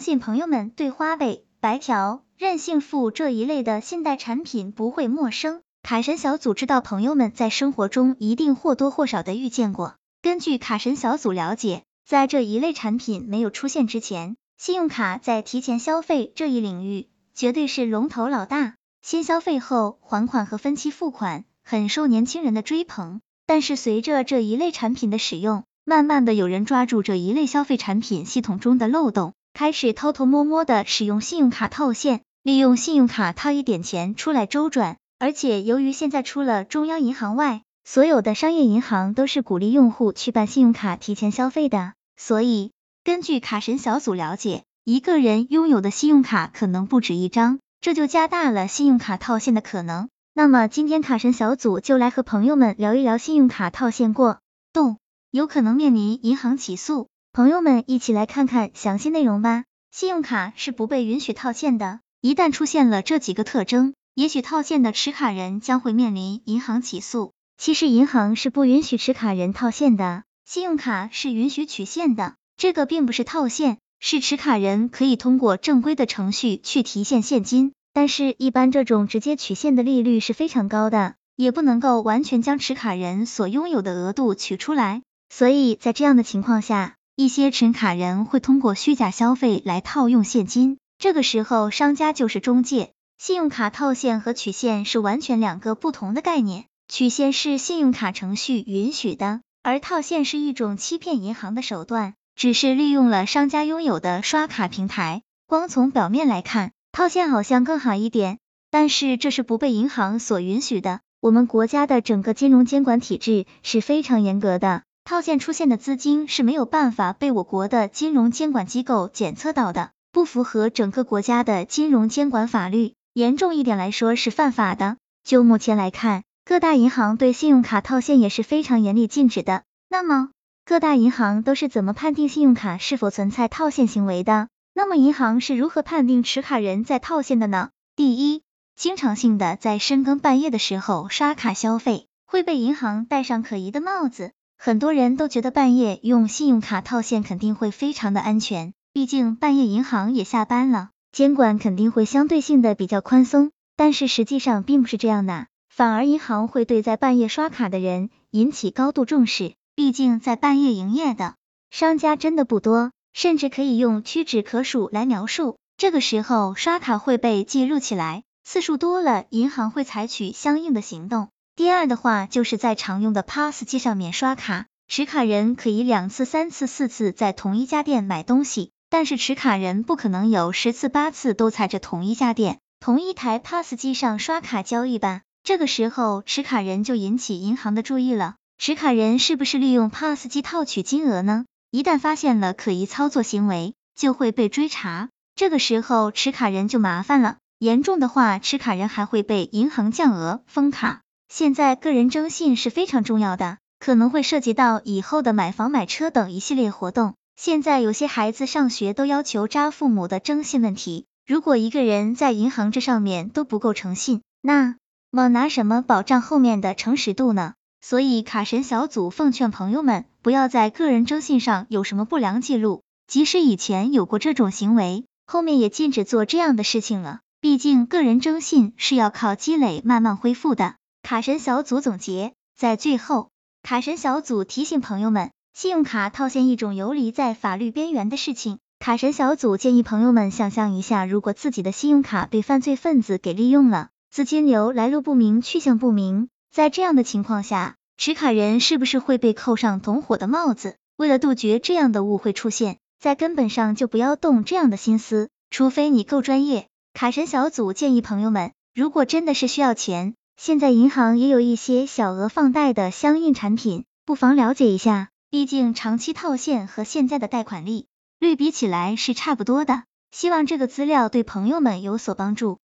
相信朋友们对花呗、白条、任性付这一类的信贷产品不会陌生。卡神小组知道朋友们在生活中一定或多或少的遇见过。根据卡神小组了解，在这一类产品没有出现之前，信用卡在提前消费这一领域绝对是龙头老大。先消费后还款和分期付款很受年轻人的追捧，但是随着这一类产品的使用，慢慢的有人抓住这一类消费产品系统中的漏洞，开始偷偷摸摸的使用信用卡套现，利用信用卡套一点钱出来周转。而且由于现在除了中央银行外，所有的商业银行都是鼓励用户去办信用卡提前消费的，所以根据卡神小组了解，一个人拥有的信用卡可能不止一张。这就加大了信用卡套现的可能。那么今天卡神小组就来和朋友们聊一聊信用卡套现过动，有可能面临银行起诉。朋友们一起来看看详细内容吧。信用卡是不被允许套现的，一旦出现了这几个特征，也许套现的持卡人将会面临银行起诉。其实银行是不允许持卡人套现的，信用卡是允许取现的，这个并不是套现。是持卡人可以通过正规的程序去提现现金，但是，一般这种直接取现的利率是非常高的，也不能够完全将持卡人所拥有的额度取出来，所以在这样的情况下，一些持卡人会通过虚假消费来套用现金，这个时候商家就是中介。信用卡套现和取现是完全两个不同的概念，取现是信用卡程序允许的，而套现是一种欺骗银行的手段。只是利用了商家拥有的刷卡平台，光从表面来看，套现好像更好一点，但是这是不被银行所允许的。我们国家的整个金融监管体制是非常严格的，套现出现的资金是没有办法被我国的金融监管机构检测到的，不符合整个国家的金融监管法律，严重一点来说是犯法的。就目前来看，各大银行对信用卡套现也是非常严厉禁止的。那么，各大银行都是怎么判定信用卡是否存在套现行为的？那么银行是如何判定持卡人在套现的呢？第一，经常性的在深更半夜的时候刷卡消费，会被银行戴上可疑的帽子。很多人都觉得半夜用信用卡套现肯定会非常的安全，毕竟半夜银行也下班了，监管肯定会相对性的比较宽松。但是实际上并不是这样的，反而银行会对在半夜刷卡的人引起高度重视。毕竟在半夜营业的商家真的不多，甚至可以用屈指可数来描述。这个时候刷卡会被记录起来，次数多了，银行会采取相应的行动。第二的话，就是在常用的 POS 机上面刷卡，持卡人可以两次、三次、四次在同一家店买东西，但是持卡人不可能有十次八次都在这同一家店、同一台 POS 机上刷卡交易吧。这个时候持卡人就引起银行的注意了。持卡人是不是利用 POS 机套取金额呢？一旦发现了可疑操作行为，就会被追查。这个时候持卡人就麻烦了，严重的话，持卡人还会被银行降额、封卡。现在个人征信是非常重要的，可能会涉及到以后的买房、买车等一系列活动。现在有些孩子上学都要求扎父母的征信问题，如果一个人在银行这上面都不够诚信，那么拿什么保障后面的诚实度呢？所以卡神小组奉劝朋友们，不要在个人征信上有什么不良记录，即使以前有过这种行为，后面也禁止做这样的事情了。毕竟个人征信是要靠积累慢慢恢复的。卡神小组总结，在最后，卡神小组提醒朋友们，信用卡套现一种游离在法律边缘的事情。卡神小组建议朋友们想象一下，如果自己的信用卡被犯罪分子给利用了，资金流来路不明，去向不明。在这样的情况下，持卡人是不是会被扣上同伙的帽子？为了杜绝这样的误会出现，在根本上就不要动这样的心思，除非你够专业。卡神小组建议朋友们，如果真的是需要钱，现在银行也有一些小额放贷的相应产品，不妨了解一下。毕竟长期套现和现在的贷款利率比起来是差不多的。希望这个资料对朋友们有所帮助。